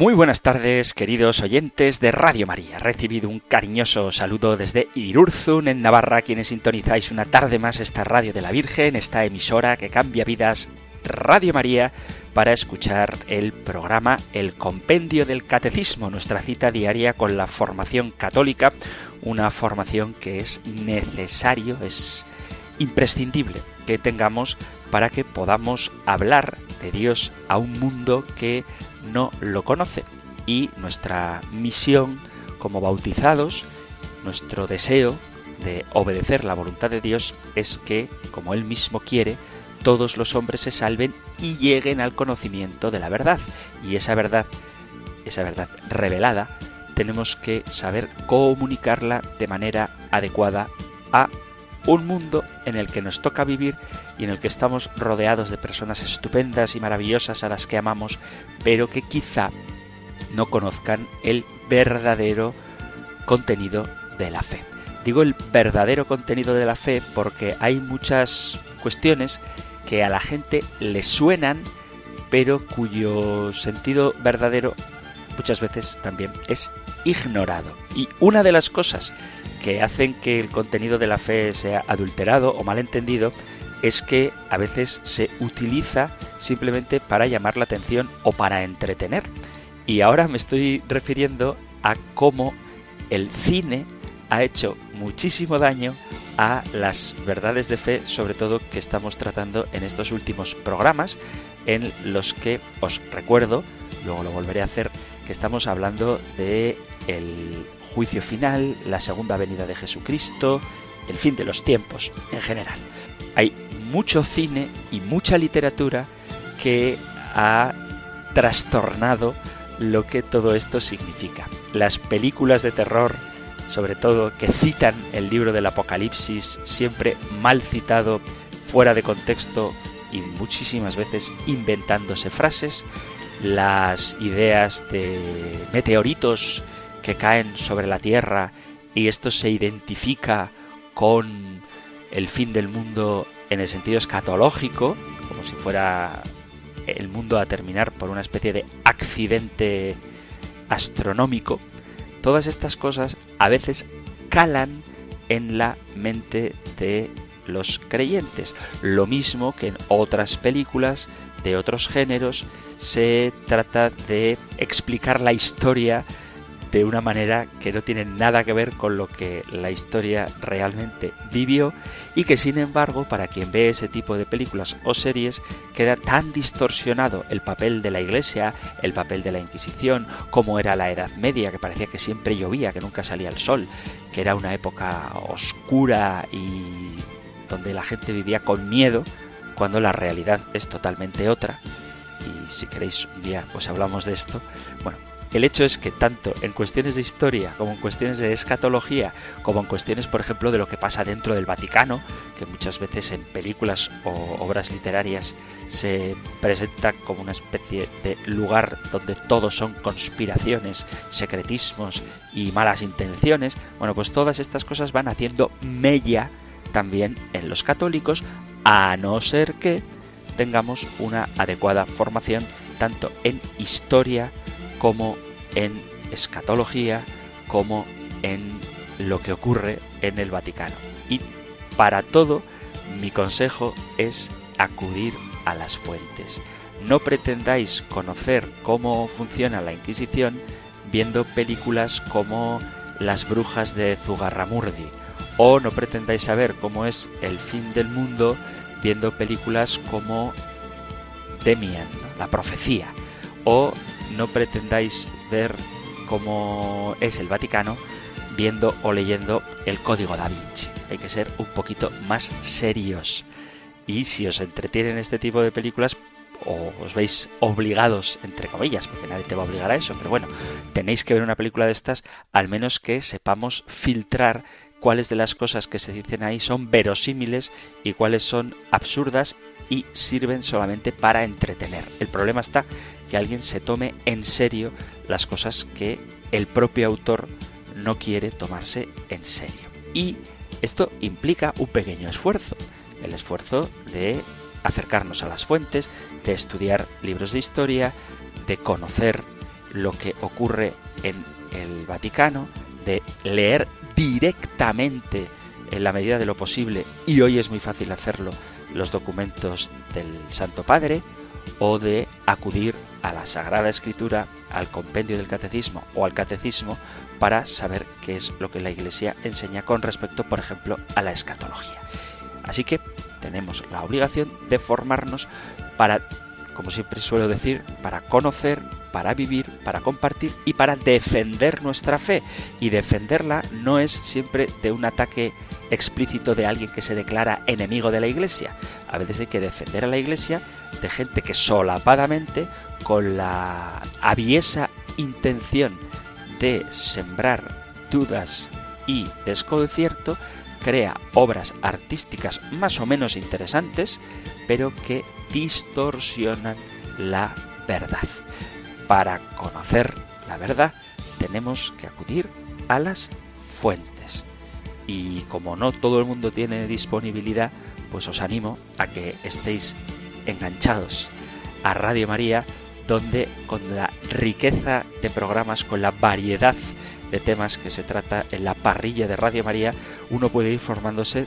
Muy buenas tardes, queridos oyentes de Radio María. Recibido un cariñoso saludo desde Irurzun, en Navarra, quienes sintonizáis una tarde más esta Radio de la Virgen, esta emisora que cambia vidas, Radio María, para escuchar el programa El Compendio del Catecismo, nuestra cita diaria con la formación católica, una formación que es necesario, es imprescindible que tengamos para que podamos hablar de Dios a un mundo que no lo conoce. Y nuestra misión como bautizados, nuestro deseo de obedecer la voluntad de Dios es que, como Él mismo quiere, todos los hombres se salven y lleguen al conocimiento de la verdad. Y esa verdad, esa verdad revelada, tenemos que saber comunicarla de manera adecuada a un mundo en el que nos toca vivir y en el que estamos rodeados de personas estupendas y maravillosas a las que amamos, pero que quizá no conozcan el verdadero contenido de la fe. Digo el verdadero contenido de la fe porque hay muchas cuestiones que a la gente le suenan, pero cuyo sentido verdadero muchas veces también es ignorado. Y una de las cosas que hacen que el contenido de la fe sea adulterado o malentendido es que a veces se utiliza simplemente para llamar la atención o para entretener. Y ahora me estoy refiriendo a cómo el cine ha hecho muchísimo daño a las verdades de fe, sobre todo que estamos tratando en estos últimos programas, en los que os recuerdo, luego lo volveré a hacer, que estamos hablando de el juicio final, la segunda venida de Jesucristo, el fin de los tiempos en general. Hay mucho cine y mucha literatura que ha trastornado lo que todo esto significa. Las películas de terror, sobre todo, que citan el libro del Apocalipsis, siempre mal citado, fuera de contexto y muchísimas veces inventándose frases, las ideas de meteoritos que caen sobre la Tierra y esto se identifica con el fin del mundo en el sentido escatológico, como si fuera el mundo a terminar por una especie de accidente astronómico, todas estas cosas a veces calan en la mente de los creyentes. Lo mismo que en otras películas de otros géneros se trata de explicar la historia de una manera que no tiene nada que ver con lo que la historia realmente vivió y que sin embargo para quien ve ese tipo de películas o series queda tan distorsionado el papel de la iglesia, el papel de la Inquisición, como era la Edad Media, que parecía que siempre llovía, que nunca salía el sol, que era una época oscura y donde la gente vivía con miedo, cuando la realidad es totalmente otra. Y si queréis un día pues hablamos de esto. Bueno, el hecho es que tanto en cuestiones de historia como en cuestiones de escatología, como en cuestiones, por ejemplo, de lo que pasa dentro del Vaticano, que muchas veces en películas o obras literarias se presenta como una especie de lugar donde todo son conspiraciones, secretismos y malas intenciones, bueno, pues todas estas cosas van haciendo mella también en los católicos, a no ser que tengamos una adecuada formación tanto en historia, como en escatología, como en lo que ocurre en el Vaticano. Y para todo, mi consejo es acudir a las fuentes. No pretendáis conocer cómo funciona la Inquisición viendo películas como Las brujas de Zugarramurdi, o no pretendáis saber cómo es el fin del mundo viendo películas como Demian, la profecía, o no pretendáis ver cómo es el Vaticano viendo o leyendo el Código da Vinci. Hay que ser un poquito más serios. Y si os entretienen este tipo de películas, o os veis obligados, entre comillas, porque nadie te va a obligar a eso, pero bueno, tenéis que ver una película de estas, al menos que sepamos filtrar cuáles de las cosas que se dicen ahí son verosímiles y cuáles son absurdas y sirven solamente para entretener. El problema está que alguien se tome en serio las cosas que el propio autor no quiere tomarse en serio. Y esto implica un pequeño esfuerzo, el esfuerzo de acercarnos a las fuentes, de estudiar libros de historia, de conocer lo que ocurre en el Vaticano, de leer directamente en la medida de lo posible, y hoy es muy fácil hacerlo, los documentos del Santo Padre, o de acudir a la Sagrada Escritura, al compendio del Catecismo o al Catecismo para saber qué es lo que la Iglesia enseña con respecto, por ejemplo, a la escatología. Así que tenemos la obligación de formarnos para, como siempre suelo decir, para conocer, para vivir, para compartir y para defender nuestra fe. Y defenderla no es siempre de un ataque explícito de alguien que se declara enemigo de la Iglesia. A veces hay que defender a la Iglesia de gente que solapadamente, con la aviesa intención de sembrar dudas y desconcierto, crea obras artísticas más o menos interesantes, pero que distorsionan la verdad. Para conocer la verdad tenemos que acudir a las fuentes. Y como no todo el mundo tiene disponibilidad, pues os animo a que estéis enganchados a Radio María, donde con la riqueza de programas, con la variedad de temas que se trata en la parrilla de Radio María, uno puede ir formándose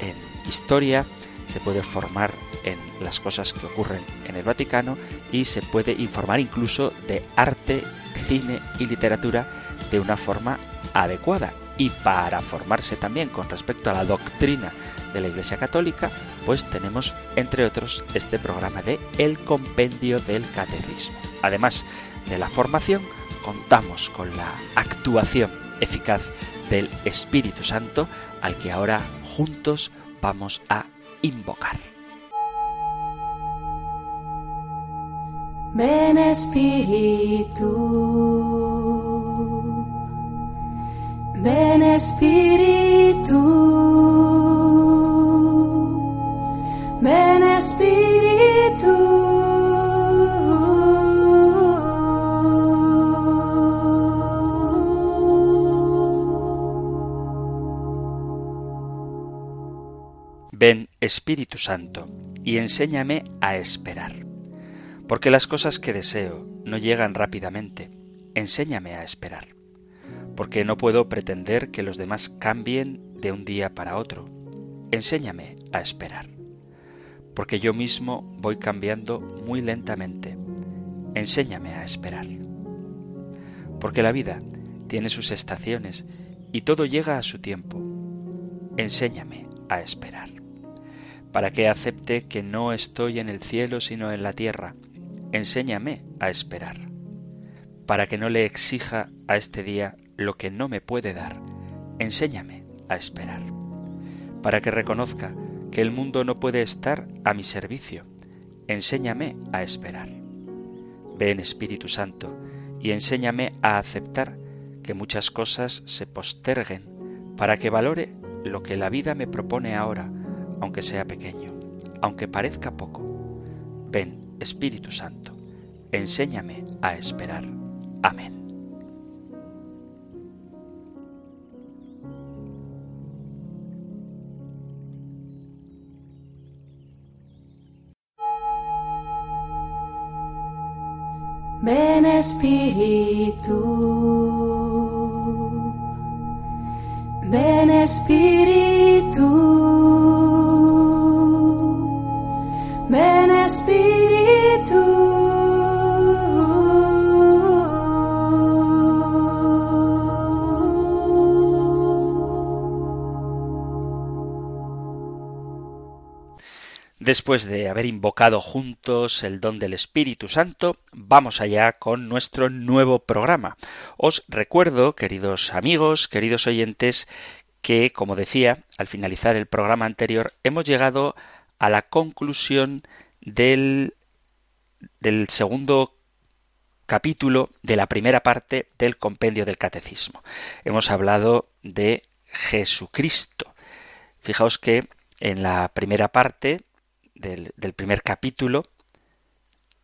en historia, se puede formar en las cosas que ocurren en el Vaticano y se puede informar incluso de arte, cine y literatura de una forma adecuada. Y para formarse también con respecto a la doctrina de la Iglesia Católica, pues tenemos, entre otros, este programa de El Compendio del Catecismo. Además de la formación, contamos con la actuación eficaz del Espíritu Santo al que ahora juntos vamos a invocar. Ven Espíritu, ven Espíritu, ven Espíritu. Ven Espíritu Santo, y enséñame a esperar. Porque las cosas que deseo no llegan rápidamente, enséñame a esperar. Porque no puedo pretender que los demás cambien de un día para otro, enséñame a esperar. Porque yo mismo voy cambiando muy lentamente, enséñame a esperar. Porque la vida tiene sus estaciones y todo llega a su tiempo, enséñame a esperar para que acepte que no estoy en el cielo sino en la tierra. Enséñame a esperar, para que no le exija a este día lo que no me puede dar. Enséñame a esperar, para que reconozca que el mundo no puede estar a mi servicio. Enséñame a esperar. Ven Espíritu Santo y enséñame a aceptar que muchas cosas se posterguen para que valore lo que la vida me propone ahora aunque sea pequeño, aunque parezca poco. Ven, Espíritu Santo, enséñame a esperar. Amén. Ven Espíritu, ven Espíritu. Ven Espíritu. Después de haber invocado juntos el don del Espíritu Santo, vamos allá con nuestro nuevo programa. Os recuerdo, queridos amigos, queridos oyentes, que, como decía, al finalizar el programa anterior, hemos llegado a la conclusión del, del segundo capítulo de la primera parte del compendio del catecismo. Hemos hablado de Jesucristo. Fijaos que en la primera parte del, del primer capítulo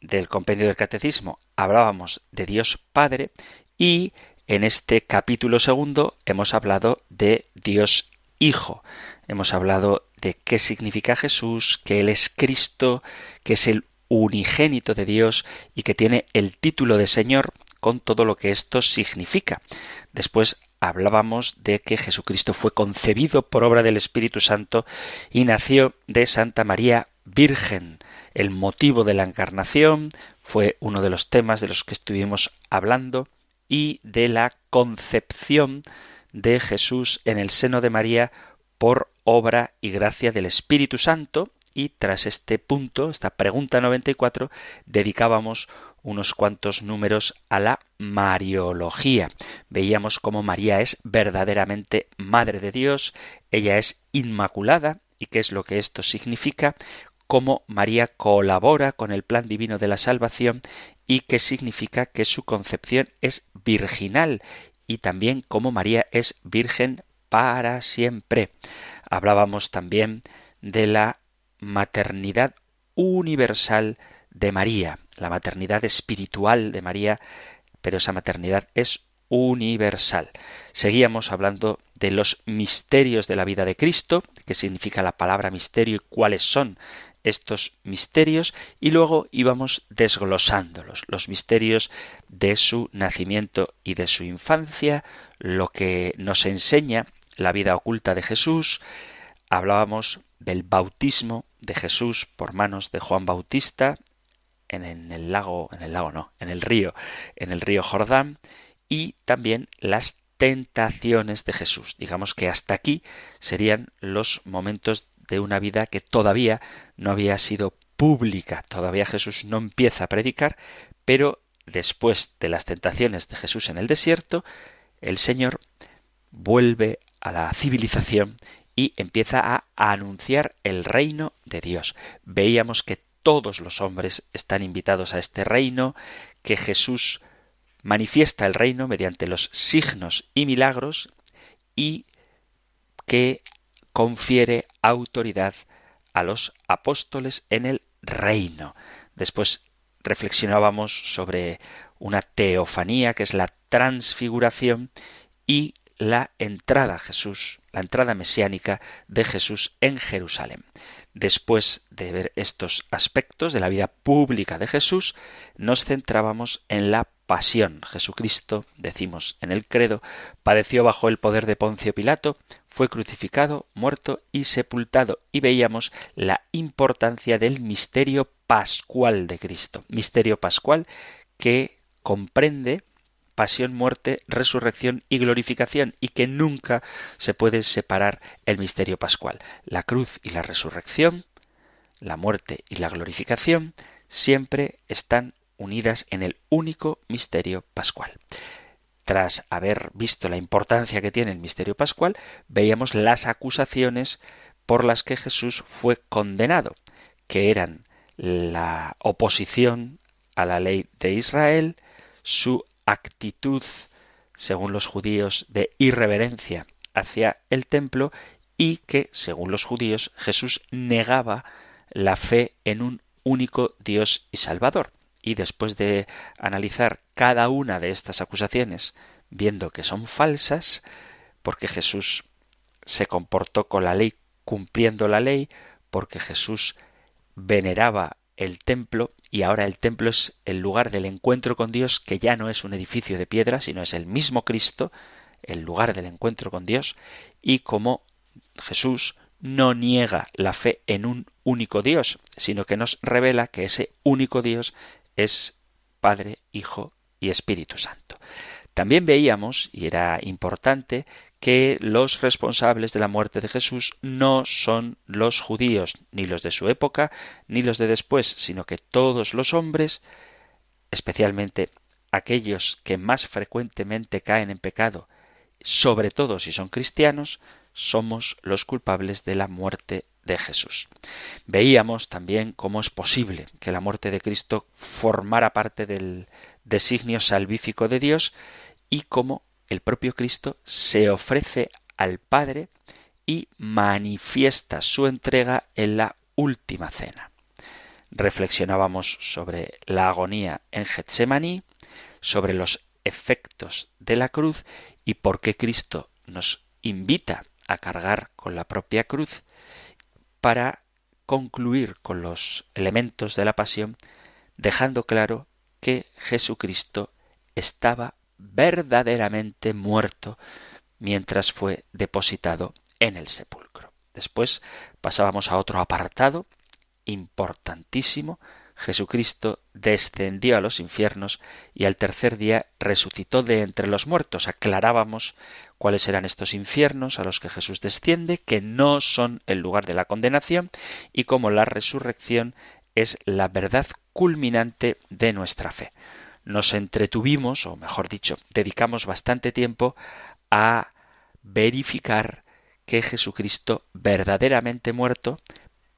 del compendio del catecismo hablábamos de Dios Padre y en este capítulo segundo hemos hablado de Dios Hijo. Hemos hablado de qué significa Jesús, que Él es Cristo, que es el unigénito de Dios y que tiene el título de Señor con todo lo que esto significa. Después hablábamos de que Jesucristo fue concebido por obra del Espíritu Santo y nació de Santa María Virgen. El motivo de la encarnación fue uno de los temas de los que estuvimos hablando y de la concepción de Jesús en el seno de María por obra y gracia del Espíritu Santo y tras este punto, esta pregunta 94, dedicábamos unos cuantos números a la Mariología. Veíamos cómo María es verdaderamente Madre de Dios, ella es Inmaculada, y qué es lo que esto significa, cómo María colabora con el plan divino de la salvación y qué significa que su concepción es virginal y también cómo María es virgen para siempre. Hablábamos también de la maternidad universal de María, la maternidad espiritual de María, pero esa maternidad es universal. Seguíamos hablando de los misterios de la vida de Cristo, qué significa la palabra misterio y cuáles son estos misterios y luego íbamos desglosándolos, los misterios de su nacimiento y de su infancia, lo que nos enseña la vida oculta de Jesús, hablábamos del bautismo de Jesús por manos de Juan Bautista en, el lago, en el lago no, en el río, en el río Jordán y también las tentaciones de Jesús. Digamos que hasta aquí serían los momentos de una vida que todavía no había sido pública. Todavía Jesús no empieza a predicar, pero después de las tentaciones de Jesús en el desierto, el Señor vuelve a la civilización y empieza a anunciar el reino de Dios. Veíamos que todos los hombres están invitados a este reino, que Jesús manifiesta el reino mediante los signos y milagros y que confiere autoridad a los apóstoles en el reino. Después reflexionábamos sobre una teofanía, que es la transfiguración, y la entrada Jesús, la entrada mesiánica de Jesús en Jerusalén. Después de ver estos aspectos de la vida pública de Jesús, nos centrábamos en la pasión. Jesucristo, decimos en el credo, padeció bajo el poder de Poncio Pilato, fue crucificado, muerto y sepultado, y veíamos la importancia del misterio pascual de Cristo. Misterio pascual que comprende pasión, muerte, resurrección y glorificación, y que nunca se puede separar el misterio pascual. La cruz y la resurrección, la muerte y la glorificación, siempre están unidas en el único misterio pascual. Tras haber visto la importancia que tiene el misterio pascual, veíamos las acusaciones por las que Jesús fue condenado, que eran la oposición a la ley de Israel, su actitud, según los judíos, de irreverencia hacia el templo y que, según los judíos, Jesús negaba la fe en un único Dios y Salvador y después de analizar cada una de estas acusaciones, viendo que son falsas, porque Jesús se comportó con la ley cumpliendo la ley, porque Jesús veneraba el templo y ahora el templo es el lugar del encuentro con Dios, que ya no es un edificio de piedra, sino es el mismo Cristo, el lugar del encuentro con Dios, y como Jesús no niega la fe en un único Dios, sino que nos revela que ese único Dios es Padre, Hijo y Espíritu Santo. También veíamos, y era importante, que los responsables de la muerte de Jesús no son los judíos, ni los de su época, ni los de después, sino que todos los hombres, especialmente aquellos que más frecuentemente caen en pecado, sobre todo si son cristianos, somos los culpables de la muerte de Jesús. Veíamos también cómo es posible que la muerte de Cristo formara parte del designio salvífico de Dios y cómo el propio Cristo se ofrece al Padre y manifiesta su entrega en la última cena. Reflexionábamos sobre la agonía en Getsemaní, sobre los efectos de la cruz y por qué Cristo nos invita a cargar con la propia cruz para concluir con los elementos de la pasión, dejando claro que Jesucristo estaba verdaderamente muerto mientras fue depositado en el sepulcro. Después pasábamos a otro apartado importantísimo. Jesucristo descendió a los infiernos y al tercer día resucitó de entre los muertos. Aclarábamos cuáles eran estos infiernos a los que Jesús desciende, que no son el lugar de la condenación, y cómo la resurrección es la verdad culminante de nuestra fe. Nos entretuvimos, o mejor dicho, dedicamos bastante tiempo a verificar que Jesucristo verdaderamente muerto,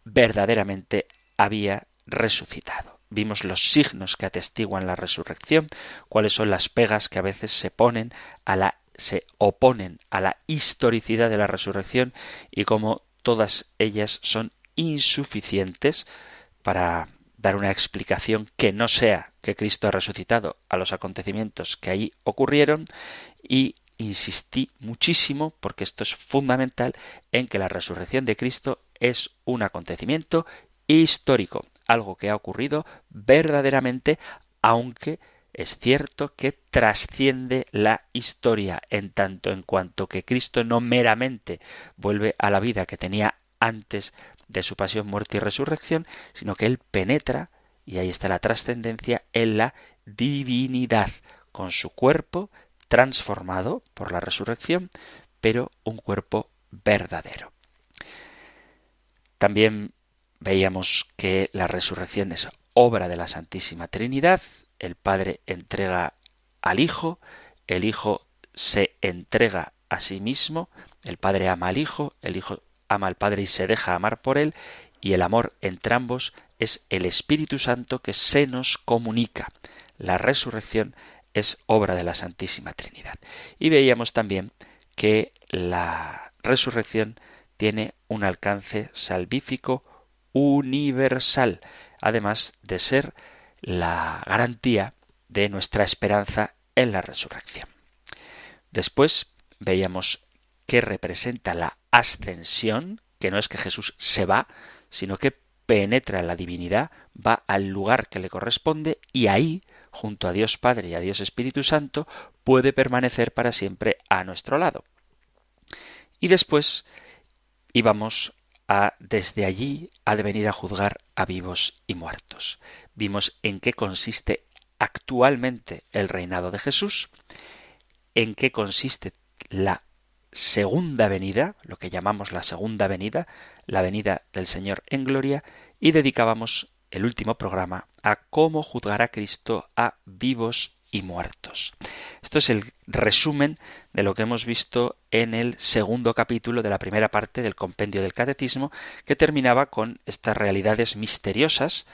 verdaderamente había resucitado. Vimos los signos que atestiguan la resurrección, cuáles son las pegas que a veces se ponen a la se oponen a la historicidad de la resurrección y cómo todas ellas son insuficientes para dar una explicación que no sea que Cristo ha resucitado a los acontecimientos que allí ocurrieron y insistí muchísimo, porque esto es fundamental, en que la resurrección de Cristo es un acontecimiento histórico, algo que ha ocurrido verdaderamente, aunque es cierto que trasciende la historia, en tanto en cuanto que Cristo no meramente vuelve a la vida que tenía antes de su pasión, muerte y resurrección, sino que Él penetra, y ahí está la trascendencia, en la divinidad, con su cuerpo transformado por la resurrección, pero un cuerpo verdadero. También veíamos que la resurrección es obra de la Santísima Trinidad, el Padre entrega al Hijo, el Hijo se entrega a sí mismo, el Padre ama al Hijo, el Hijo ama al Padre y se deja amar por él, y el amor entre ambos es el Espíritu Santo que se nos comunica. La resurrección es obra de la Santísima Trinidad. Y veíamos también que la resurrección tiene un alcance salvífico universal, además de ser la garantía de nuestra esperanza en la resurrección. Después veíamos que representa la ascensión, que no es que Jesús se va, sino que penetra en la divinidad, va al lugar que le corresponde y ahí junto a Dios Padre y a Dios Espíritu Santo, puede permanecer para siempre a nuestro lado. Y después íbamos desde allí ha de venir a juzgar a vivos y muertos. Vimos en qué consiste actualmente el reinado de Jesús, en qué consiste la segunda venida, lo que llamamos la segunda venida, la venida del Señor en gloria, y dedicábamos el último programa a cómo juzgar a Cristo a vivos y muertos. Esto es el resumen de lo que hemos visto en el segundo capítulo de la primera parte del compendio del catecismo, que terminaba con estas realidades misteriosas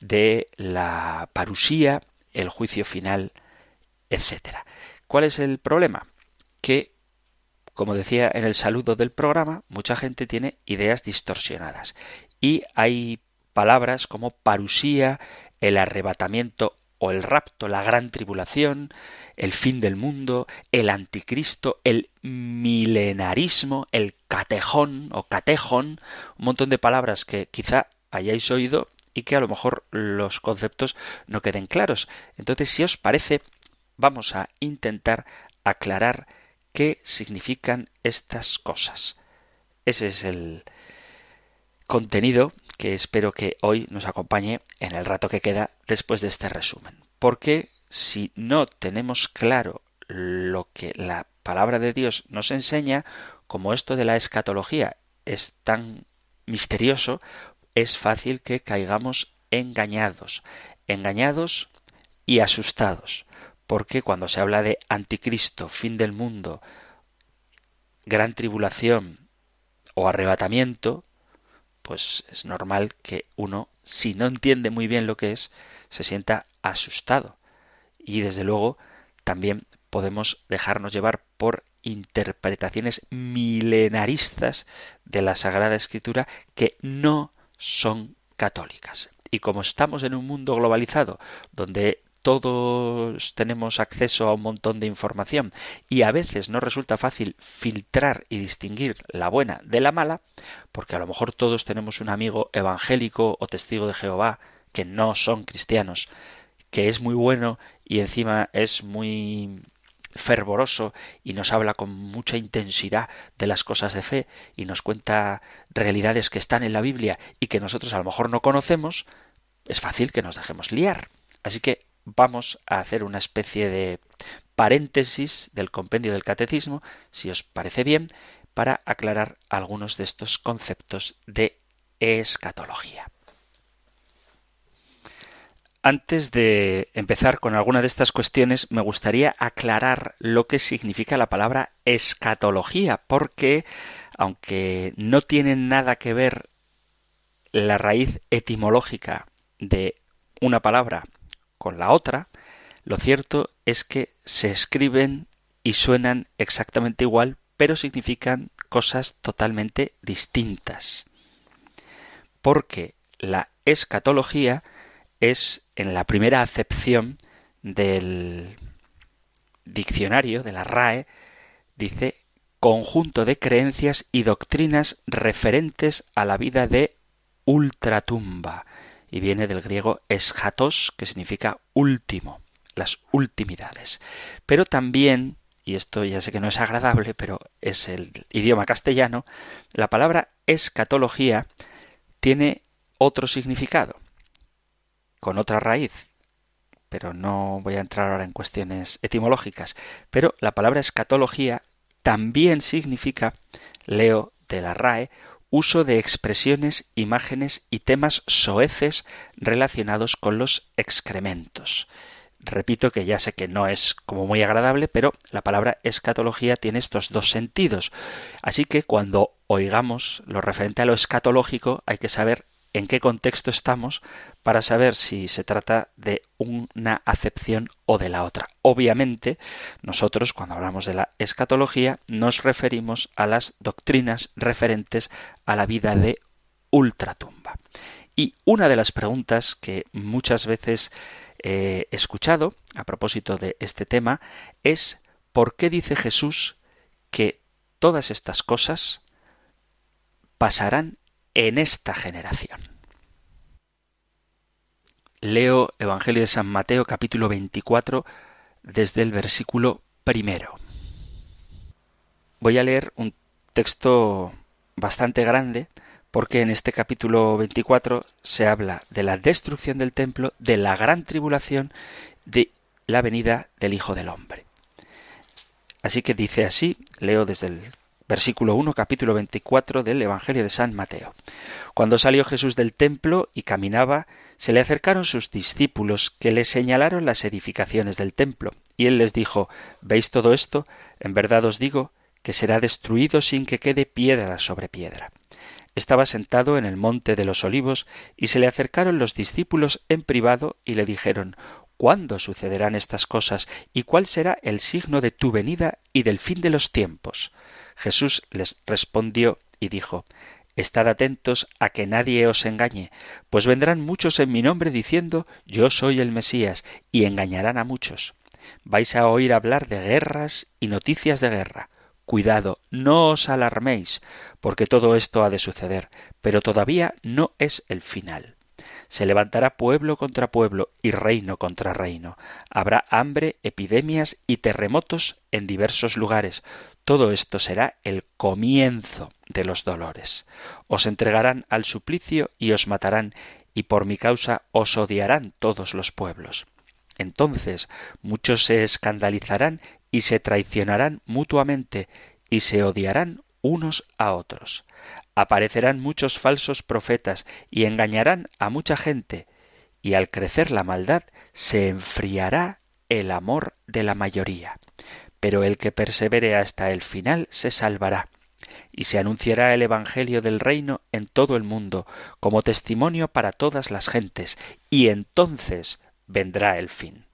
de la parusía, el juicio final, etc. ¿Cuál es el problema? Que, como decía en el saludo del programa, mucha gente tiene ideas distorsionadas y hay palabras como parusía, el arrebatamiento el rapto, la gran tribulación, el fin del mundo, el anticristo, el milenarismo, el catejón o catejón, un montón de palabras que quizá hayáis oído y que a lo mejor los conceptos no queden claros. Entonces, si os parece, vamos a intentar aclarar qué significan estas cosas. Ese es el contenido que espero que hoy nos acompañe en el rato que queda después de este resumen. Porque si no tenemos claro lo que la palabra de Dios nos enseña, como esto de la escatología es tan misterioso, es fácil que caigamos engañados, engañados y asustados, porque cuando se habla de anticristo, fin del mundo, gran tribulación o arrebatamiento, pues es normal que uno, si no entiende muy bien lo que es, se sienta asustado. Y desde luego también podemos dejarnos llevar por interpretaciones milenaristas de la Sagrada Escritura que no son católicas. Y como estamos en un mundo globalizado, donde todos tenemos acceso a un montón de información y a veces no resulta fácil filtrar y distinguir la buena de la mala, porque a lo mejor todos tenemos un amigo evangélico o testigo de Jehová que no son cristianos, que es muy bueno y encima es muy fervoroso y nos habla con mucha intensidad de las cosas de fe y nos cuenta realidades que están en la Biblia y que nosotros a lo mejor no conocemos, es fácil que nos dejemos liar. Así que vamos a hacer una especie de paréntesis del compendio del catecismo, si os parece bien, para aclarar algunos de estos conceptos de escatología. Antes de empezar con alguna de estas cuestiones, me gustaría aclarar lo que significa la palabra escatología, porque aunque no tiene nada que ver la raíz etimológica de una palabra con la otra, lo cierto es que se escriben y suenan exactamente igual, pero significan cosas totalmente distintas. Porque la escatología es, en la primera acepción del diccionario, de la RAE, dice conjunto de creencias y doctrinas referentes a la vida de ultratumba, y viene del griego eschatos, que significa último, las ultimidades. Pero también, y esto ya sé que no es agradable, pero es el idioma castellano, la palabra escatología tiene otro significado, con otra raíz, pero no voy a entrar ahora en cuestiones etimológicas, pero la palabra escatología también significa, leo de la RAE, uso de expresiones, imágenes y temas soeces relacionados con los excrementos. Repito que ya sé que no es como muy agradable, pero la palabra escatología tiene estos dos sentidos. Así que cuando oigamos lo referente a lo escatológico hay que saber en qué contexto estamos para saber si se trata de una acepción o de la otra. Obviamente, nosotros cuando hablamos de la escatología nos referimos a las doctrinas referentes a la vida de ultratumba. Y una de las preguntas que muchas veces he escuchado a propósito de este tema es ¿por qué dice Jesús que todas estas cosas pasarán en esta generación. Leo Evangelio de San Mateo capítulo 24 desde el versículo primero. Voy a leer un texto bastante grande porque en este capítulo 24 se habla de la destrucción del templo, de la gran tribulación, de la venida del Hijo del Hombre. Así que dice así, leo desde el versículo 1, capítulo 24 del Evangelio de San Mateo. Cuando salió Jesús del templo y caminaba, se le acercaron sus discípulos que le señalaron las edificaciones del templo, y él les dijo ¿Veis todo esto? En verdad os digo que será destruido sin que quede piedra sobre piedra. Estaba sentado en el monte de los olivos, y se le acercaron los discípulos en privado y le dijeron ¿Cuándo sucederán estas cosas? ¿Y cuál será el signo de tu venida y del fin de los tiempos? Jesús les respondió y dijo Estad atentos a que nadie os engañe, pues vendrán muchos en mi nombre diciendo Yo soy el Mesías, y engañarán a muchos. Vais a oír hablar de guerras y noticias de guerra. Cuidado, no os alarméis, porque todo esto ha de suceder, pero todavía no es el final. Se levantará pueblo contra pueblo y reino contra reino. Habrá hambre, epidemias y terremotos en diversos lugares. Todo esto será el comienzo de los dolores. Os entregarán al suplicio y os matarán, y por mi causa os odiarán todos los pueblos. Entonces muchos se escandalizarán y se traicionarán mutuamente, y se odiarán unos a otros. Aparecerán muchos falsos profetas y engañarán a mucha gente, y al crecer la maldad se enfriará el amor de la mayoría pero el que persevere hasta el final se salvará. Y se anunciará el Evangelio del reino en todo el mundo, como testimonio para todas las gentes, y entonces vendrá el fin.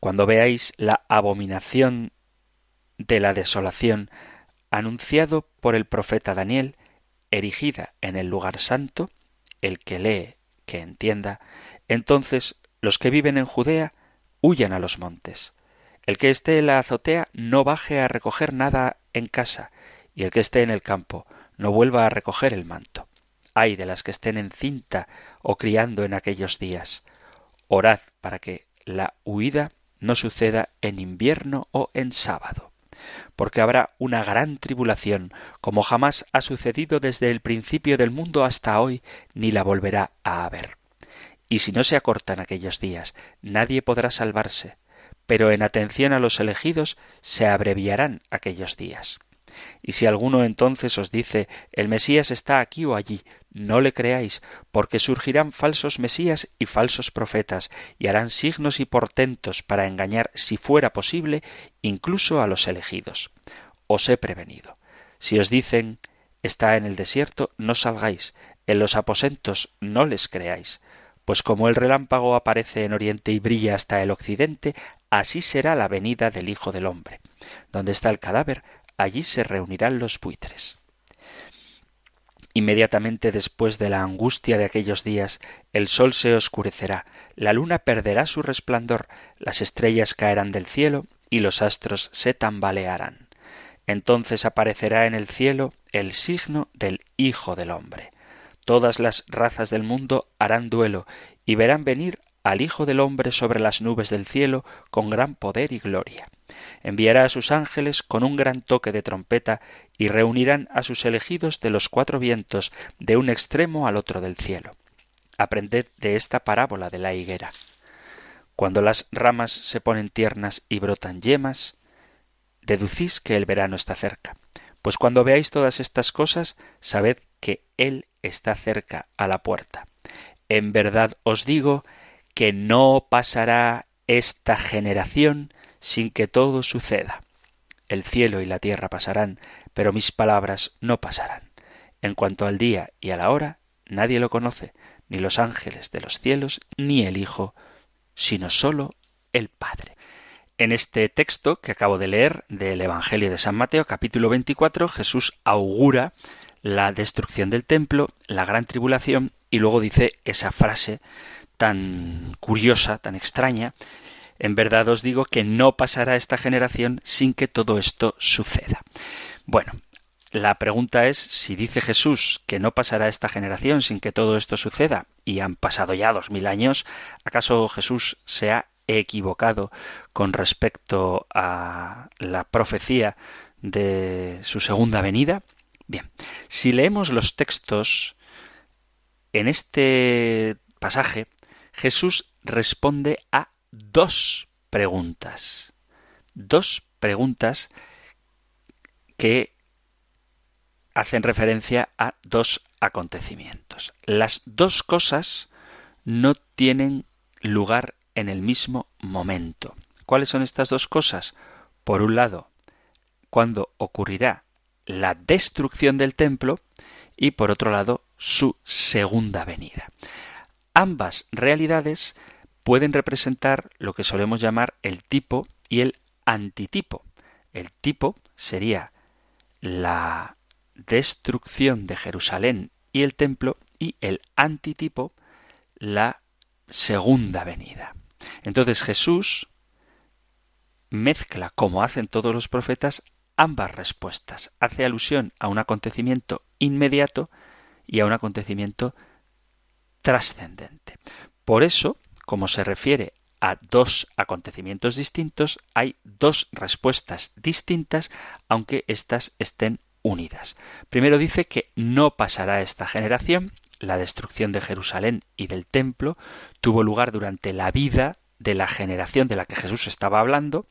Cuando veáis la abominación de la desolación anunciado por el profeta Daniel, erigida en el lugar santo, el que lee, que entienda, entonces los que viven en Judea huyan a los montes. El que esté en la azotea no baje a recoger nada en casa, y el que esté en el campo no vuelva a recoger el manto. Ay de las que estén en cinta o criando en aquellos días. Orad para que la huida no suceda en invierno o en sábado porque habrá una gran tribulación, como jamás ha sucedido desde el principio del mundo hasta hoy, ni la volverá a haber. Y si no se acortan aquellos días, nadie podrá salvarse, pero en atención a los elegidos se abreviarán aquellos días. Y si alguno entonces os dice el Mesías está aquí o allí, no le creáis, porque surgirán falsos Mesías y falsos profetas, y harán signos y portentos para engañar, si fuera posible, incluso a los elegidos. Os he prevenido. Si os dicen está en el desierto, no salgáis, en los aposentos no les creáis, pues como el relámpago aparece en oriente y brilla hasta el occidente, así será la venida del Hijo del hombre. Donde está el cadáver, allí se reunirán los buitres. Inmediatamente después de la angustia de aquellos días, el sol se oscurecerá, la luna perderá su resplandor, las estrellas caerán del cielo y los astros se tambalearán. Entonces aparecerá en el cielo el signo del Hijo del hombre. Todas las razas del mundo harán duelo y verán venir al Hijo del hombre sobre las nubes del cielo con gran poder y gloria enviará a sus ángeles con un gran toque de trompeta y reunirán a sus elegidos de los cuatro vientos de un extremo al otro del cielo. Aprended de esta parábola de la higuera. Cuando las ramas se ponen tiernas y brotan yemas, deducís que el verano está cerca. Pues cuando veáis todas estas cosas, sabed que Él está cerca a la puerta. En verdad os digo que no pasará esta generación sin que todo suceda. El cielo y la tierra pasarán, pero mis palabras no pasarán. En cuanto al día y a la hora, nadie lo conoce, ni los ángeles de los cielos, ni el Hijo, sino sólo el Padre. En este texto que acabo de leer del Evangelio de San Mateo, capítulo 24, Jesús augura la destrucción del templo, la gran tribulación, y luego dice esa frase tan curiosa, tan extraña, en verdad os digo que no pasará esta generación sin que todo esto suceda. Bueno, la pregunta es si dice Jesús que no pasará esta generación sin que todo esto suceda, y han pasado ya dos mil años, ¿acaso Jesús se ha equivocado con respecto a la profecía de su segunda venida? Bien, si leemos los textos, en este pasaje Jesús responde a dos preguntas. Dos preguntas que hacen referencia a dos acontecimientos. Las dos cosas no tienen lugar en el mismo momento. ¿Cuáles son estas dos cosas? Por un lado, cuando ocurrirá la destrucción del templo y por otro lado, su segunda venida. Ambas realidades pueden representar lo que solemos llamar el tipo y el antitipo. El tipo sería la destrucción de Jerusalén y el templo y el antitipo la segunda venida. Entonces Jesús mezcla, como hacen todos los profetas, ambas respuestas. Hace alusión a un acontecimiento inmediato y a un acontecimiento trascendente. Por eso, como se refiere a dos acontecimientos distintos, hay dos respuestas distintas, aunque éstas estén unidas. Primero dice que no pasará esta generación, la destrucción de Jerusalén y del templo tuvo lugar durante la vida de la generación de la que Jesús estaba hablando,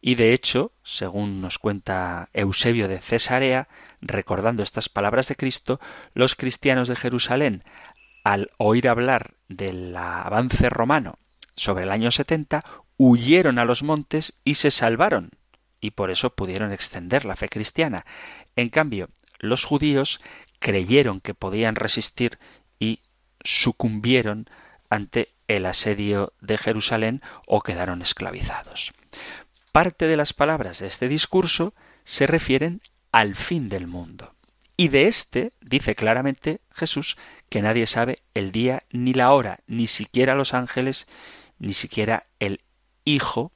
y de hecho, según nos cuenta Eusebio de Cesarea, recordando estas palabras de Cristo, los cristianos de Jerusalén, al oír hablar del avance romano sobre el año 70, huyeron a los montes y se salvaron, y por eso pudieron extender la fe cristiana. En cambio, los judíos creyeron que podían resistir y sucumbieron ante el asedio de Jerusalén o quedaron esclavizados. parte de las palabras de este discurso se refieren al fin del mundo. Y de este dice claramente Jesús que nadie sabe el día ni la hora, ni siquiera los ángeles, ni siquiera el Hijo,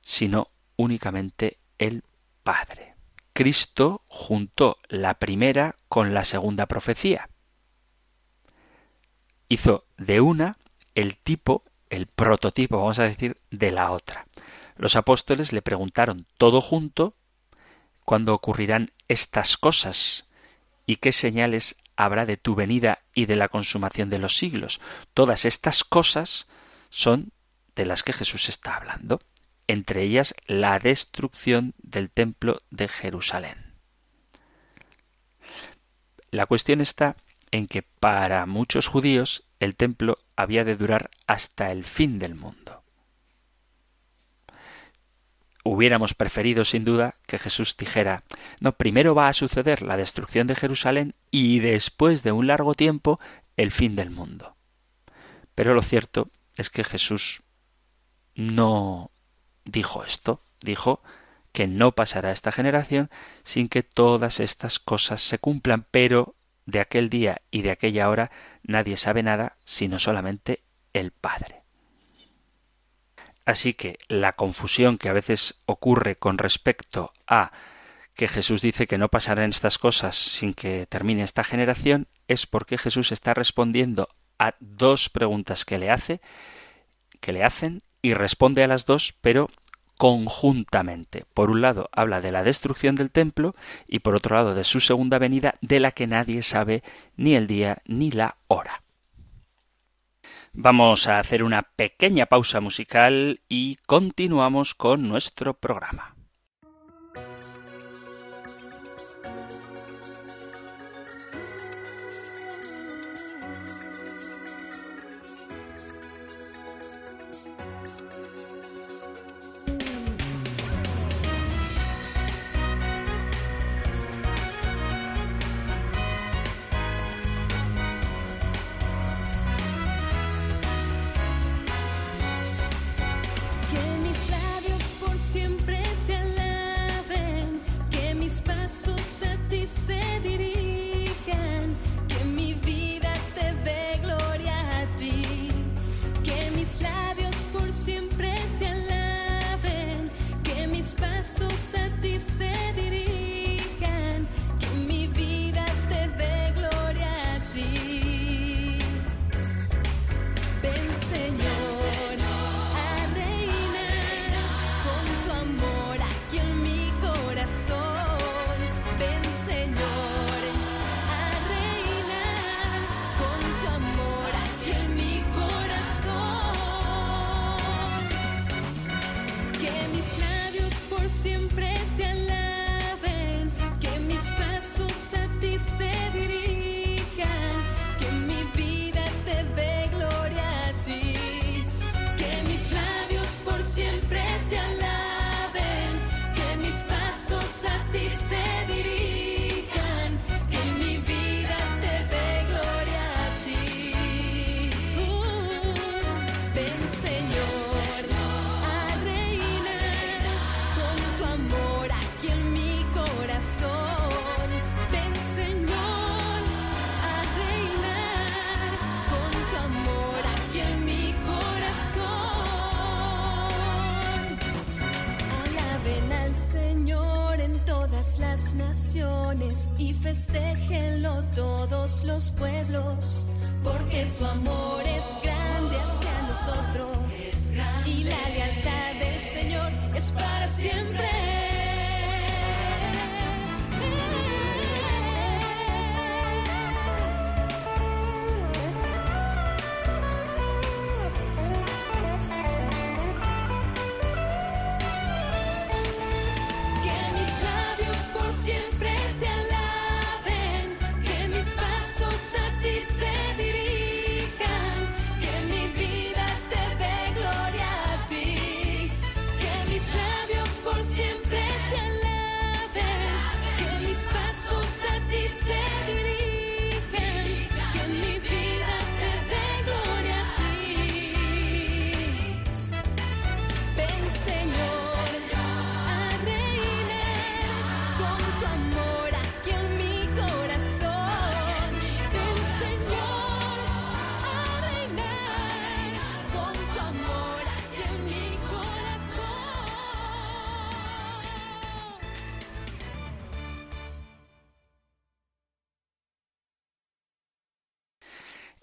sino únicamente el Padre. Cristo juntó la primera con la segunda profecía. Hizo de una el tipo, el prototipo, vamos a decir, de la otra. Los apóstoles le preguntaron todo junto cuándo ocurrirán estas cosas y qué señales habrá de tu venida y de la consumación de los siglos. Todas estas cosas son de las que Jesús está hablando, entre ellas la destrucción del templo de Jerusalén. La cuestión está en que para muchos judíos el templo había de durar hasta el fin del mundo. Hubiéramos preferido sin duda que Jesús dijera no, primero va a suceder la destrucción de Jerusalén y después de un largo tiempo el fin del mundo. Pero lo cierto es que Jesús no dijo esto, dijo que no pasará esta generación sin que todas estas cosas se cumplan, pero de aquel día y de aquella hora nadie sabe nada sino solamente el Padre. Así que la confusión que a veces ocurre con respecto a que Jesús dice que no pasarán estas cosas sin que termine esta generación es porque Jesús está respondiendo a dos preguntas que le hace, que le hacen y responde a las dos, pero conjuntamente. Por un lado habla de la destrucción del templo y por otro lado de su segunda venida de la que nadie sabe ni el día ni la hora. Vamos a hacer una pequeña pausa musical y continuamos con nuestro programa.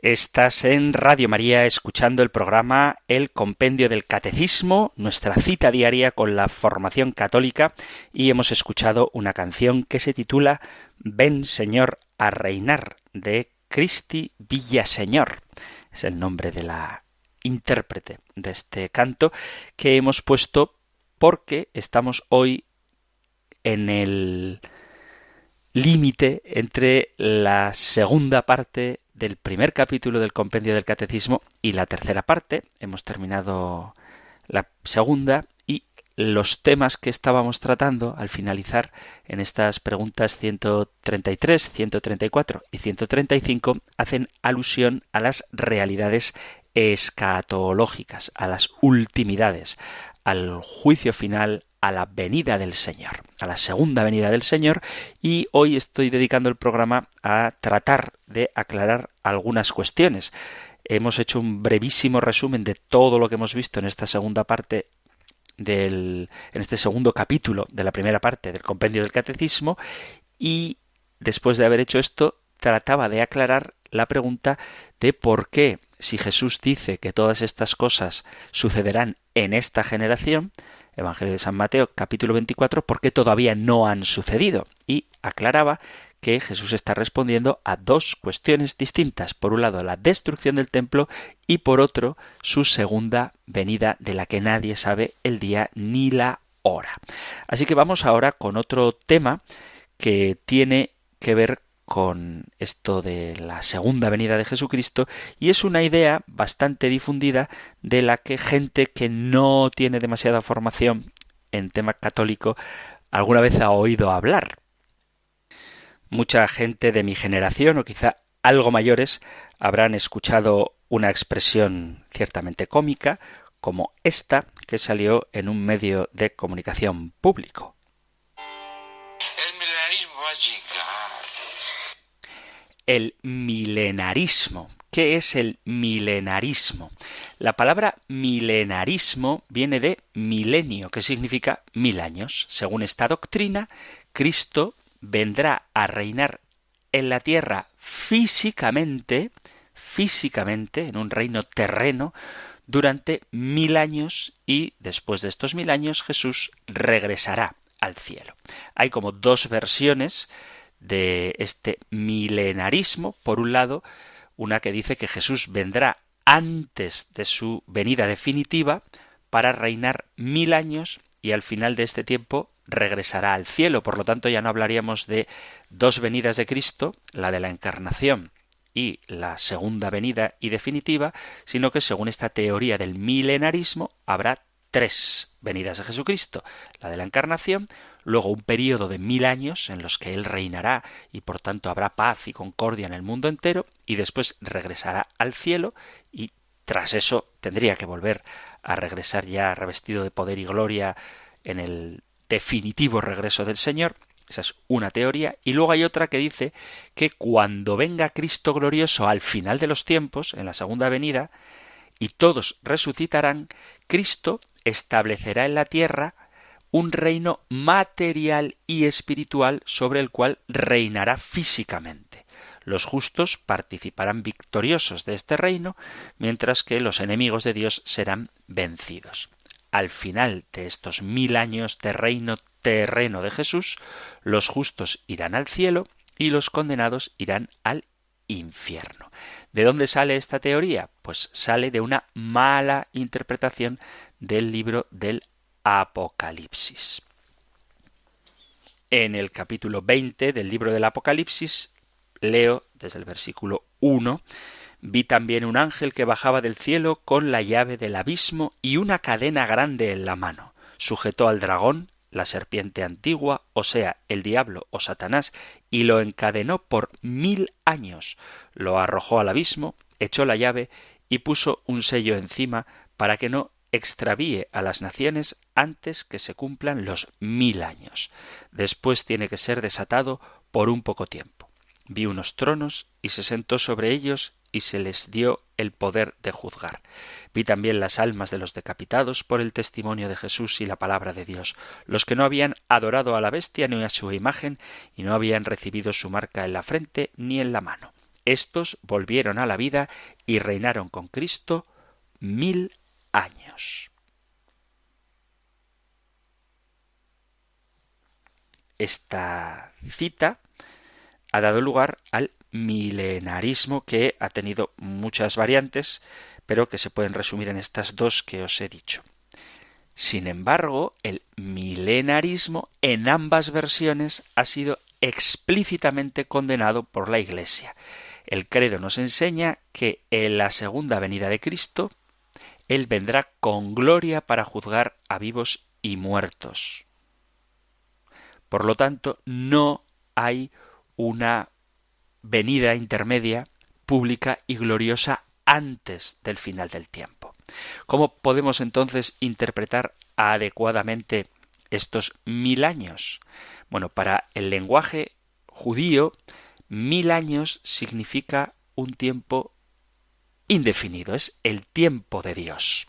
Estás en Radio María escuchando el programa El Compendio del Catecismo, nuestra cita diaria con la formación católica, y hemos escuchado una canción que se titula Ven Señor a reinar de Cristi Villaseñor. Es el nombre de la intérprete de este canto que hemos puesto porque estamos hoy en el límite entre la segunda parte del primer capítulo del compendio del catecismo y la tercera parte. Hemos terminado la segunda y los temas que estábamos tratando al finalizar en estas preguntas 133, 134 y 135 hacen alusión a las realidades escatológicas, a las ultimidades, al juicio final, a la venida del Señor, a la segunda venida del Señor, y hoy estoy dedicando el programa a tratar de aclarar algunas cuestiones. Hemos hecho un brevísimo resumen de todo lo que hemos visto en esta segunda parte del en este segundo capítulo de la primera parte del compendio del catecismo y después de haber hecho esto trataba de aclarar la pregunta de por qué si Jesús dice que todas estas cosas sucederán en esta generación, Evangelio de San Mateo capítulo 24, porque todavía no han sucedido. Y aclaraba que Jesús está respondiendo a dos cuestiones distintas. Por un lado, la destrucción del templo y por otro, su segunda venida de la que nadie sabe el día ni la hora. Así que vamos ahora con otro tema que tiene que ver con esto de la segunda venida de Jesucristo y es una idea bastante difundida de la que gente que no tiene demasiada formación en tema católico alguna vez ha oído hablar. Mucha gente de mi generación o quizá algo mayores habrán escuchado una expresión ciertamente cómica como esta que salió en un medio de comunicación público. El el milenarismo. ¿Qué es el milenarismo? La palabra milenarismo viene de milenio, que significa mil años. Según esta doctrina, Cristo vendrá a reinar en la tierra físicamente, físicamente, en un reino terreno, durante mil años y después de estos mil años Jesús regresará al cielo. Hay como dos versiones de este milenarismo, por un lado, una que dice que Jesús vendrá antes de su venida definitiva para reinar mil años y al final de este tiempo regresará al cielo. Por lo tanto, ya no hablaríamos de dos venidas de Cristo, la de la encarnación y la segunda venida y definitiva, sino que según esta teoría del milenarismo habrá tres venidas de Jesucristo, la de la encarnación, luego un periodo de mil años en los que Él reinará y por tanto habrá paz y concordia en el mundo entero, y después regresará al cielo y tras eso tendría que volver a regresar ya revestido de poder y gloria en el definitivo regreso del Señor. Esa es una teoría. Y luego hay otra que dice que cuando venga Cristo glorioso al final de los tiempos, en la segunda venida, y todos resucitarán, Cristo establecerá en la tierra un reino material y espiritual sobre el cual reinará físicamente. Los justos participarán victoriosos de este reino, mientras que los enemigos de Dios serán vencidos. Al final de estos mil años de reino terreno de Jesús, los justos irán al cielo y los condenados irán al infierno. ¿De dónde sale esta teoría? Pues sale de una mala interpretación del libro del Apocalipsis. En el capítulo 20 del libro del Apocalipsis leo desde el versículo 1 Vi también un ángel que bajaba del cielo con la llave del abismo y una cadena grande en la mano. Sujetó al dragón, la serpiente antigua, o sea, el diablo o Satanás, y lo encadenó por mil años. Lo arrojó al abismo, echó la llave y puso un sello encima para que no extravíe a las naciones antes que se cumplan los mil años. Después tiene que ser desatado por un poco tiempo. Vi unos tronos y se sentó sobre ellos y se les dio el poder de juzgar. Vi también las almas de los decapitados por el testimonio de Jesús y la palabra de Dios, los que no habían adorado a la bestia ni a su imagen y no habían recibido su marca en la frente ni en la mano. Estos volvieron a la vida y reinaron con Cristo mil años. Esta cita ha dado lugar al milenarismo que ha tenido muchas variantes, pero que se pueden resumir en estas dos que os he dicho. Sin embargo, el milenarismo en ambas versiones ha sido explícitamente condenado por la Iglesia. El credo nos enseña que en la segunda venida de Cristo, Él vendrá con gloria para juzgar a vivos y muertos. Por lo tanto, no hay una venida intermedia, pública y gloriosa antes del final del tiempo. ¿Cómo podemos entonces interpretar adecuadamente estos mil años? Bueno, para el lenguaje judío, mil años significa un tiempo indefinido, es el tiempo de Dios.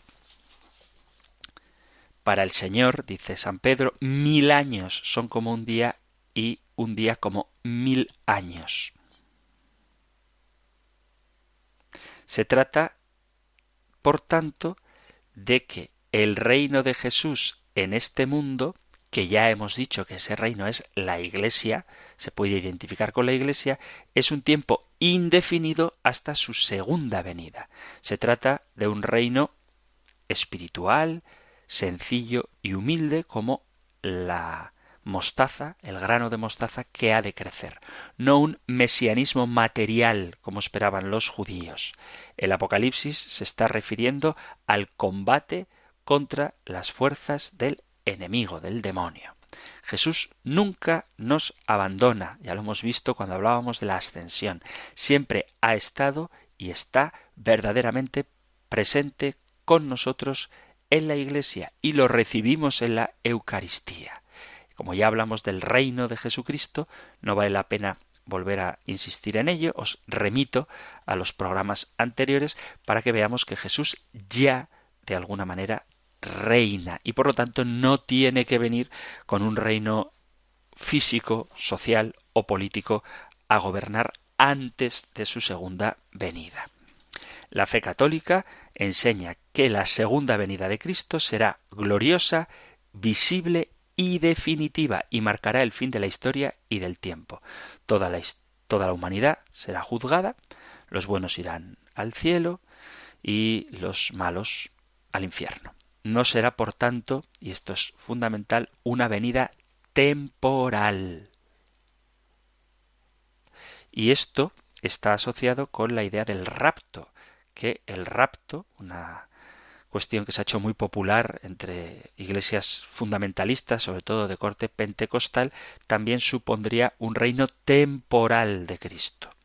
Para el Señor, dice San Pedro, mil años son como un día y un día como mil años. Se trata, por tanto, de que el reino de Jesús en este mundo, que ya hemos dicho que ese reino es la Iglesia, se puede identificar con la Iglesia, es un tiempo indefinido hasta su segunda venida. Se trata de un reino espiritual, sencillo y humilde como la mostaza, el grano de mostaza que ha de crecer, no un mesianismo material como esperaban los judíos. El Apocalipsis se está refiriendo al combate contra las fuerzas del enemigo, del demonio. Jesús nunca nos abandona, ya lo hemos visto cuando hablábamos de la ascensión, siempre ha estado y está verdaderamente presente con nosotros en la Iglesia y lo recibimos en la Eucaristía. Como ya hablamos del reino de Jesucristo, no vale la pena volver a insistir en ello, os remito a los programas anteriores para que veamos que Jesús ya, de alguna manera, reina y por lo tanto no tiene que venir con un reino físico, social o político a gobernar antes de su segunda venida. La fe católica enseña que la segunda venida de Cristo será gloriosa, visible y definitiva y marcará el fin de la historia y del tiempo. Toda la, toda la humanidad será juzgada, los buenos irán al cielo y los malos al infierno. No será, por tanto, y esto es fundamental, una venida temporal. Y esto está asociado con la idea del rapto, que el rapto, una cuestión que se ha hecho muy popular entre iglesias fundamentalistas, sobre todo de corte pentecostal, también supondría un reino temporal de Cristo.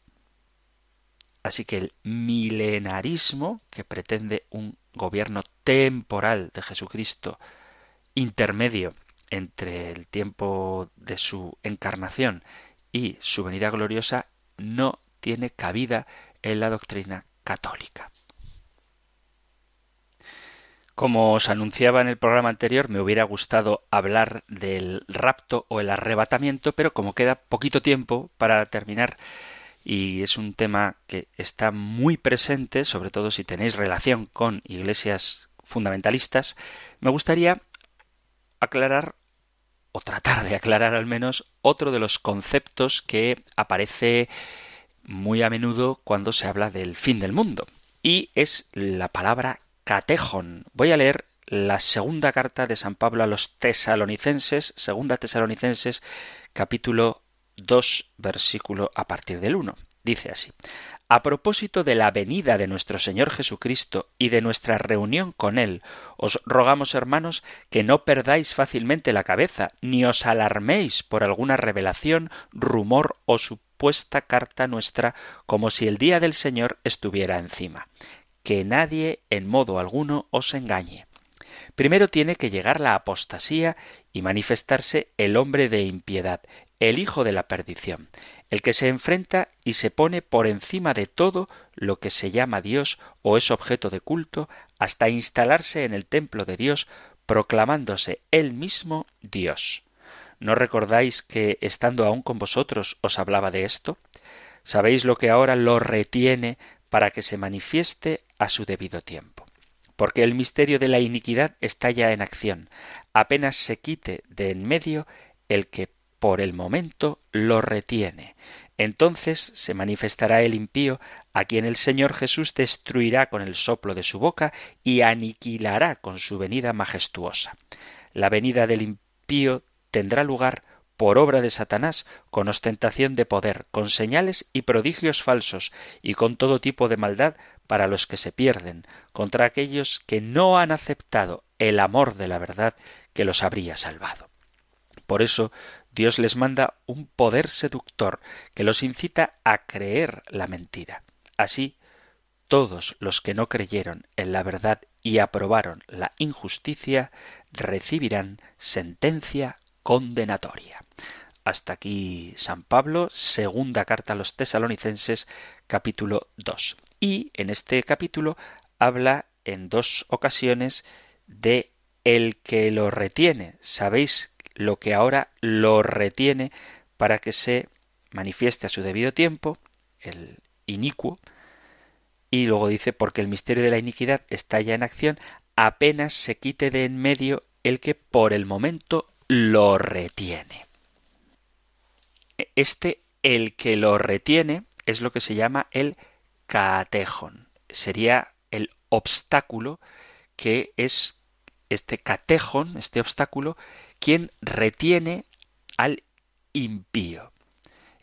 Así que el milenarismo, que pretende un gobierno temporal de Jesucristo, intermedio entre el tiempo de su encarnación y su venida gloriosa, no tiene cabida en la doctrina católica. Como os anunciaba en el programa anterior, me hubiera gustado hablar del rapto o el arrebatamiento, pero como queda poquito tiempo para terminar y es un tema que está muy presente, sobre todo si tenéis relación con iglesias fundamentalistas, me gustaría aclarar o tratar de aclarar al menos otro de los conceptos que aparece muy a menudo cuando se habla del fin del mundo y es la palabra catejon. Voy a leer la segunda carta de San Pablo a los tesalonicenses, segunda tesalonicenses, capítulo 2, versículo a partir del 1. Dice así. A propósito de la venida de nuestro Señor Jesucristo y de nuestra reunión con Él, os rogamos, hermanos, que no perdáis fácilmente la cabeza, ni os alarméis por alguna revelación, rumor o supuesta carta nuestra, como si el día del Señor estuviera encima que nadie en modo alguno os engañe. Primero tiene que llegar la apostasía y manifestarse el hombre de impiedad, el hijo de la perdición, el que se enfrenta y se pone por encima de todo lo que se llama Dios o es objeto de culto, hasta instalarse en el templo de Dios, proclamándose él mismo Dios. ¿No recordáis que, estando aún con vosotros, os hablaba de esto? Sabéis lo que ahora lo retiene para que se manifieste a su debido tiempo. Porque el misterio de la iniquidad está ya en acción. Apenas se quite de en medio el que por el momento lo retiene. Entonces se manifestará el impío, a quien el Señor Jesús destruirá con el soplo de su boca y aniquilará con su venida majestuosa. La venida del impío tendrá lugar por obra de Satanás, con ostentación de poder, con señales y prodigios falsos, y con todo tipo de maldad para los que se pierden, contra aquellos que no han aceptado el amor de la verdad que los habría salvado. Por eso Dios les manda un poder seductor que los incita a creer la mentira. Así, todos los que no creyeron en la verdad y aprobaron la injusticia recibirán sentencia condenatoria. Hasta aquí San Pablo, segunda carta a los tesalonicenses, capítulo 2. Y en este capítulo habla en dos ocasiones de el que lo retiene. Sabéis lo que ahora lo retiene para que se manifieste a su debido tiempo, el inicuo, y luego dice, porque el misterio de la iniquidad está ya en acción, apenas se quite de en medio el que por el momento lo retiene. Este, el que lo retiene, es lo que se llama el catejón. Sería el obstáculo que es este catejón, este obstáculo, quien retiene al impío.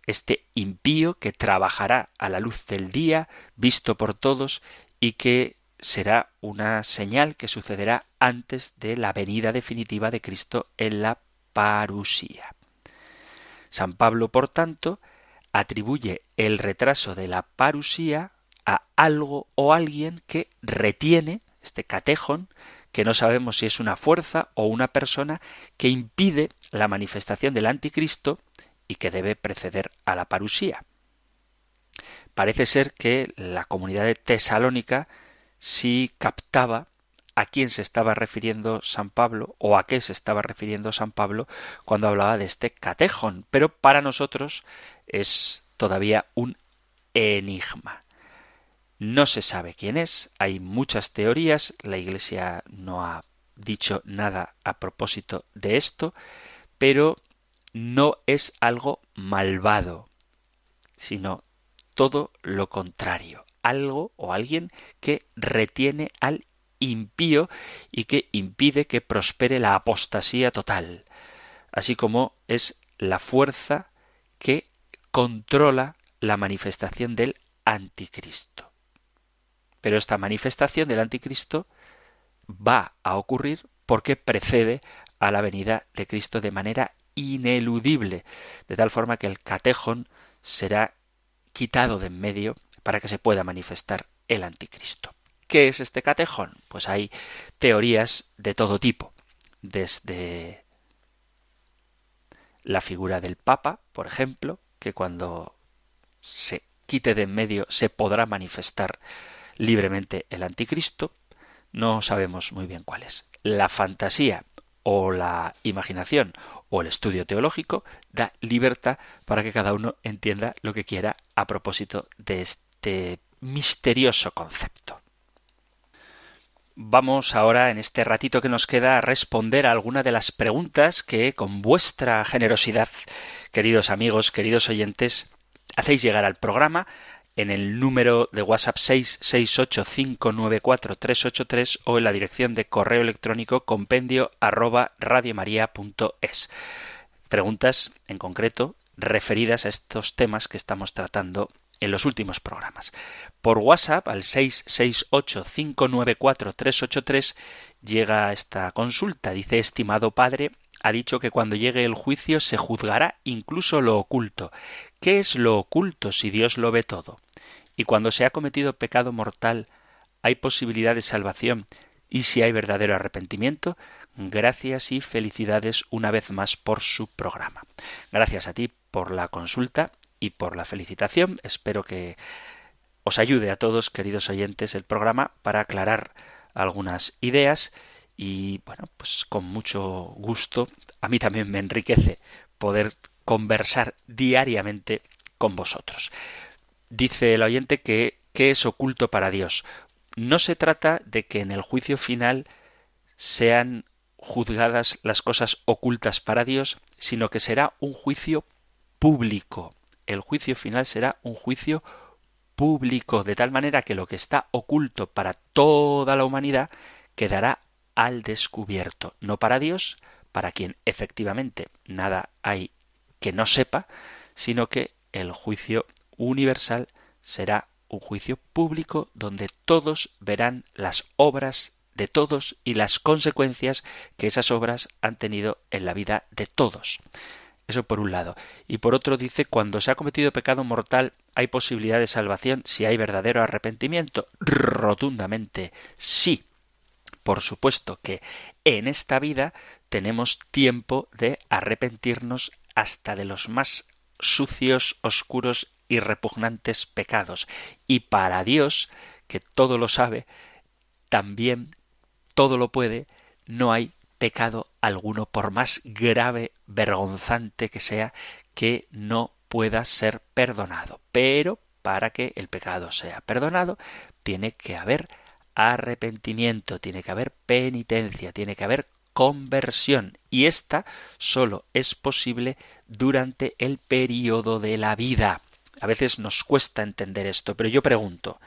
Este impío que trabajará a la luz del día, visto por todos, y que será una señal que sucederá antes de la venida definitiva de Cristo en la parusía. San Pablo, por tanto, atribuye el retraso de la parusía a algo o alguien que retiene, este catejón, que no sabemos si es una fuerza o una persona que impide la manifestación del anticristo y que debe preceder a la parusía. Parece ser que la comunidad de Tesalónica sí captaba a quién se estaba refiriendo San Pablo o a qué se estaba refiriendo San Pablo cuando hablaba de este catejón, pero para nosotros es todavía un enigma. No se sabe quién es, hay muchas teorías, la Iglesia no ha dicho nada a propósito de esto, pero no es algo malvado, sino todo lo contrario, algo o alguien que retiene al impío y que impide que prospere la apostasía total, así como es la fuerza que controla la manifestación del anticristo. Pero esta manifestación del anticristo va a ocurrir porque precede a la venida de Cristo de manera ineludible, de tal forma que el catejón será quitado de en medio para que se pueda manifestar el anticristo. ¿Qué es este catejón? Pues hay teorías de todo tipo, desde la figura del Papa, por ejemplo, que cuando se quite de en medio se podrá manifestar libremente el anticristo, no sabemos muy bien cuál es. La fantasía o la imaginación o el estudio teológico da libertad para que cada uno entienda lo que quiera a propósito de este misterioso concepto. Vamos ahora, en este ratito que nos queda, a responder a alguna de las preguntas que, con vuestra generosidad, queridos amigos, queridos oyentes, hacéis llegar al programa en el número de WhatsApp 668-594-383 o en la dirección de correo electrónico compendio arroba. Preguntas en concreto referidas a estos temas que estamos tratando en los últimos programas. Por WhatsApp al 668-594-383 llega esta consulta. Dice, estimado padre, ha dicho que cuando llegue el juicio se juzgará incluso lo oculto. ¿Qué es lo oculto si Dios lo ve todo? Y cuando se ha cometido pecado mortal, ¿hay posibilidad de salvación? Y si hay verdadero arrepentimiento, gracias y felicidades una vez más por su programa. Gracias a ti por la consulta y por la felicitación. Espero que os ayude a todos, queridos oyentes, el programa para aclarar algunas ideas y bueno, pues con mucho gusto a mí también me enriquece poder conversar diariamente con vosotros. Dice el oyente que ¿qué es oculto para Dios? No se trata de que en el juicio final sean juzgadas las cosas ocultas para Dios, sino que será un juicio público. El juicio final será un juicio público, de tal manera que lo que está oculto para toda la humanidad quedará al descubierto, no para Dios, para quien efectivamente nada hay que no sepa, sino que el juicio universal será un juicio público donde todos verán las obras de todos y las consecuencias que esas obras han tenido en la vida de todos. Eso por un lado. Y por otro dice, cuando se ha cometido pecado mortal, ¿hay posibilidad de salvación si hay verdadero arrepentimiento? Rotundamente sí. Por supuesto que en esta vida tenemos tiempo de arrepentirnos hasta de los más sucios, oscuros y repugnantes pecados. Y para Dios, que todo lo sabe, también todo lo puede, no hay pecado alguno, por más grave, vergonzante que sea, que no pueda ser perdonado. Pero para que el pecado sea perdonado, tiene que haber arrepentimiento, tiene que haber penitencia, tiene que haber conversión. Y esta solo es posible durante el periodo de la vida. A veces nos cuesta entender esto, pero yo pregunto,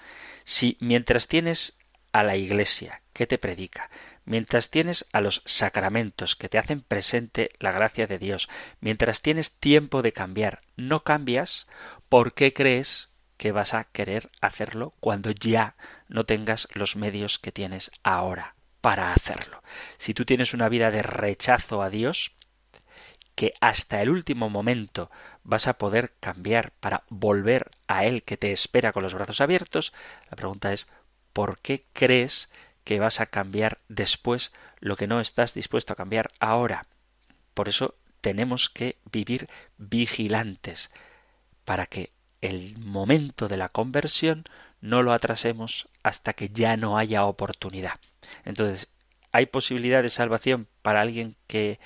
si mientras tienes a la Iglesia que te predica, mientras tienes a los sacramentos que te hacen presente la gracia de Dios, mientras tienes tiempo de cambiar, no cambias, ¿por qué crees que vas a querer hacerlo cuando ya no tengas los medios que tienes ahora para hacerlo? Si tú tienes una vida de rechazo a Dios, que hasta el último momento vas a poder cambiar para volver a Él que te espera con los brazos abiertos, la pregunta es ¿por qué crees que vas a cambiar después lo que no estás dispuesto a cambiar ahora? Por eso tenemos que vivir vigilantes para que el momento de la conversión no lo atrasemos hasta que ya no haya oportunidad. Entonces, ¿hay posibilidad de salvación para alguien que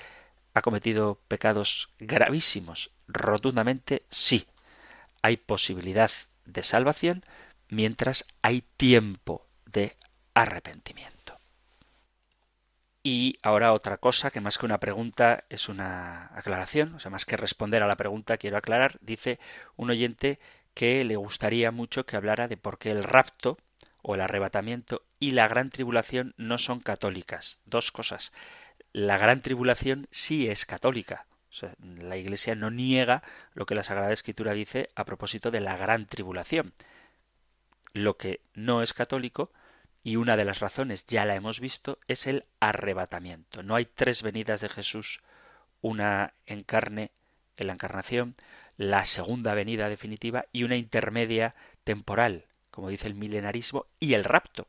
ha cometido pecados gravísimos? Rotundamente sí. Hay posibilidad de salvación mientras hay tiempo de arrepentimiento. Y ahora otra cosa que más que una pregunta es una aclaración, o sea, más que responder a la pregunta quiero aclarar, dice un oyente que le gustaría mucho que hablara de por qué el rapto o el arrebatamiento y la gran tribulación no son católicas. Dos cosas. La gran tribulación sí es católica. la Iglesia no niega lo que la Sagrada Escritura dice a propósito de la gran tribulación. Lo que no es católico, y una de las razones, ya la hemos visto, es el arrebatamiento. No hay tres venidas de Jesús, una en carne, en la encarnación, la segunda venida definitiva y una intermedia temporal, como dice el milenarismo, y el rapto,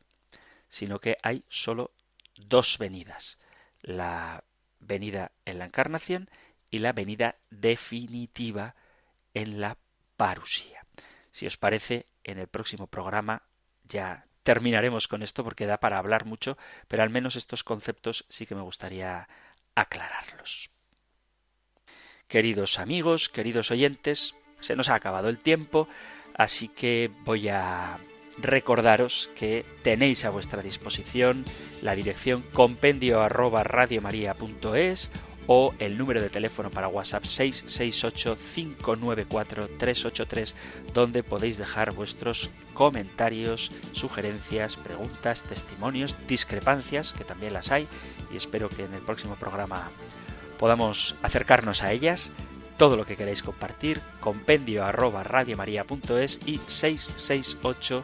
sino que hay sólo dos venidas, la venida en la encarnación y la venida definitiva en la parusía. Si os parece, en el próximo programa ya terminaremos con esto porque da para hablar mucho, pero al menos estos conceptos sí que me gustaría aclararlos. Queridos amigos, queridos oyentes, se nos ha acabado el tiempo, así que voy a recordaros que tenéis a vuestra disposición la dirección compendio arroba o el número de teléfono para WhatsApp 668-594-383, donde podéis dejar vuestros comentarios, sugerencias, preguntas, testimonios, discrepancias, que también las hay, y espero que en el próximo programa podamos acercarnos a ellas. Todo lo que queráis compartir, compendio arroba radiomaria.es y 668